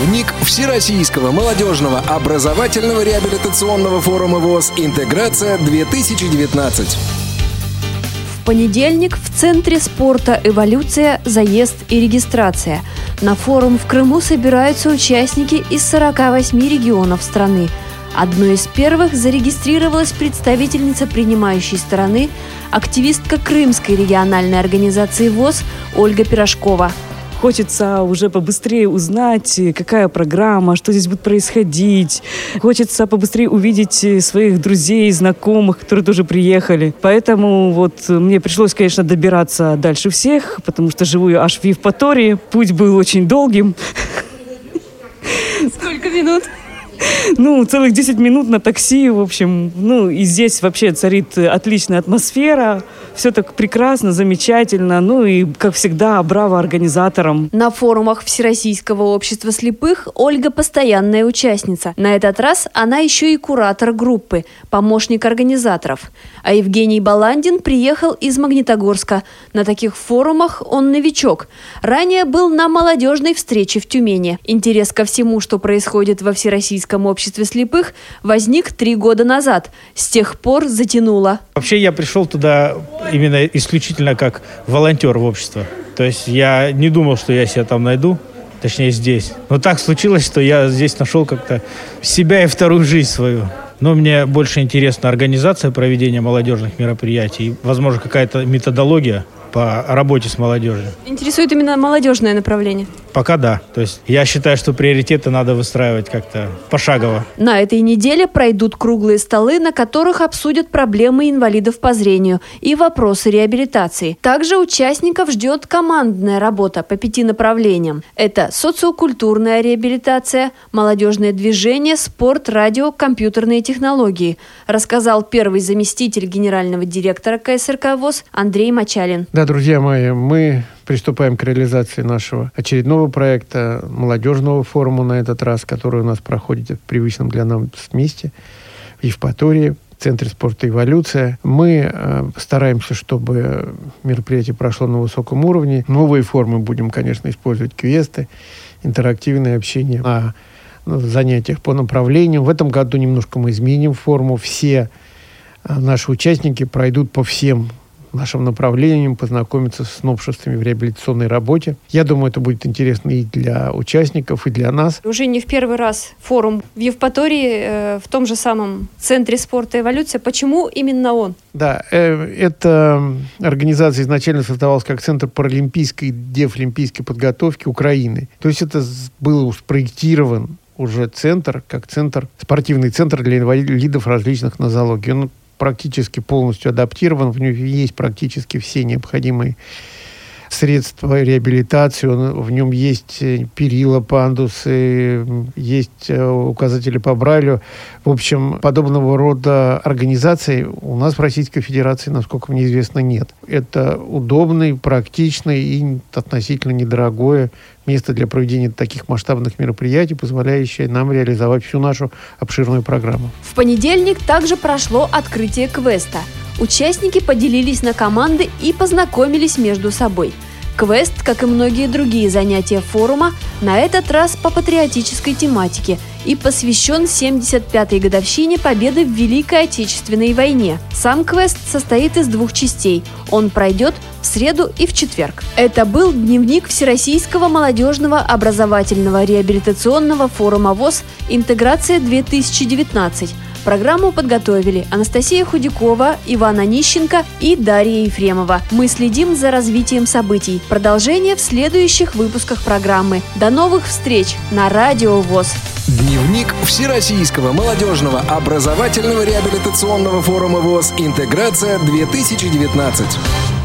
Дневник Всероссийского молодежного образовательного реабилитационного форума ВОЗ «Интеграция-2019». В понедельник в Центре спорта «Эволюция. Заезд и регистрация». На форум в Крыму собираются участники из 48 регионов страны. Одной из первых зарегистрировалась представительница принимающей стороны, активистка Крымской региональной организации ВОЗ Ольга Пирожкова – Хочется уже побыстрее узнать, какая программа, что здесь будет происходить. Хочется побыстрее увидеть своих друзей, знакомых, которые тоже приехали. Поэтому вот мне пришлось, конечно, добираться дальше всех, потому что живу я аж в Евпатории. Путь был очень долгим. Сколько минут? ну, целых 10 минут на такси, в общем. Ну, и здесь вообще царит отличная атмосфера. Все так прекрасно, замечательно. Ну и, как всегда, браво организаторам. На форумах Всероссийского общества слепых Ольга постоянная участница. На этот раз она еще и куратор группы, помощник организаторов. А Евгений Баландин приехал из Магнитогорска. На таких форумах он новичок. Ранее был на молодежной встрече в Тюмени. Интерес ко всему, что происходит во Всероссийском обществе слепых, возник три года назад. С тех пор затянуло. Вообще я пришел туда именно исключительно как волонтер в общество. То есть я не думал, что я себя там найду точнее здесь. Но так случилось, что я здесь нашел как-то себя и вторую жизнь свою. Но мне больше интересна организация проведения молодежных мероприятий, возможно, какая-то методология по работе с молодежью. Интересует именно молодежное направление? Пока да. То есть я считаю, что приоритеты надо выстраивать как-то пошагово. На этой неделе пройдут круглые столы, на которых обсудят проблемы инвалидов по зрению и вопросы реабилитации. Также участников ждет командная работа по пяти направлениям. Это социокультурная реабилитация, молодежное движение, спорт, радио, компьютерные технологии, рассказал первый заместитель генерального директора КСРК ВОЗ Андрей Мачалин. Да, друзья мои, мы приступаем к реализации нашего очередного проекта, молодежного форума на этот раз, который у нас проходит в привычном для нас месте, в Евпатории, в Центре спорта «Эволюция». Мы э, стараемся, чтобы мероприятие прошло на высоком уровне. Новые формы будем, конечно, использовать квесты, интерактивное общение на занятиях по направлениям. В этом году немножко мы изменим форму. Все э, наши участники пройдут по всем нашим направлением, познакомиться с новшествами в реабилитационной работе. Я думаю, это будет интересно и для участников, и для нас. Уже не в первый раз форум в Евпатории, э, в том же самом Центре спорта «Эволюция». Почему именно он? Да, э, эта организация изначально создавалась как Центр паралимпийской и дефлимпийской подготовки Украины. То есть это было спроектирован уже центр, как центр, спортивный центр для инвалидов различных нозологий. Он практически полностью адаптирован, в нем есть практически все необходимые средства реабилитации, он, в нем есть э, перила, пандусы, есть э, указатели по Брайлю. В общем, подобного рода организаций у нас в Российской Федерации, насколько мне известно, нет. Это удобный, практичный и относительно недорогое место для проведения таких масштабных мероприятий, позволяющее нам реализовать всю нашу обширную программу. В понедельник также прошло открытие квеста – Участники поделились на команды и познакомились между собой. Квест, как и многие другие занятия форума, на этот раз по патриотической тематике и посвящен 75-й годовщине победы в Великой Отечественной войне. Сам квест состоит из двух частей. Он пройдет в среду и в четверг. Это был дневник Всероссийского молодежного образовательного реабилитационного форума ВОЗ «Интеграция-2019», Программу подготовили Анастасия Худякова, Иван Онищенко и Дарья Ефремова. Мы следим за развитием событий. Продолжение в следующих выпусках программы. До новых встреч на Радио ВОЗ. Дневник Всероссийского молодежного образовательного реабилитационного форума ВОЗ «Интеграция-2019».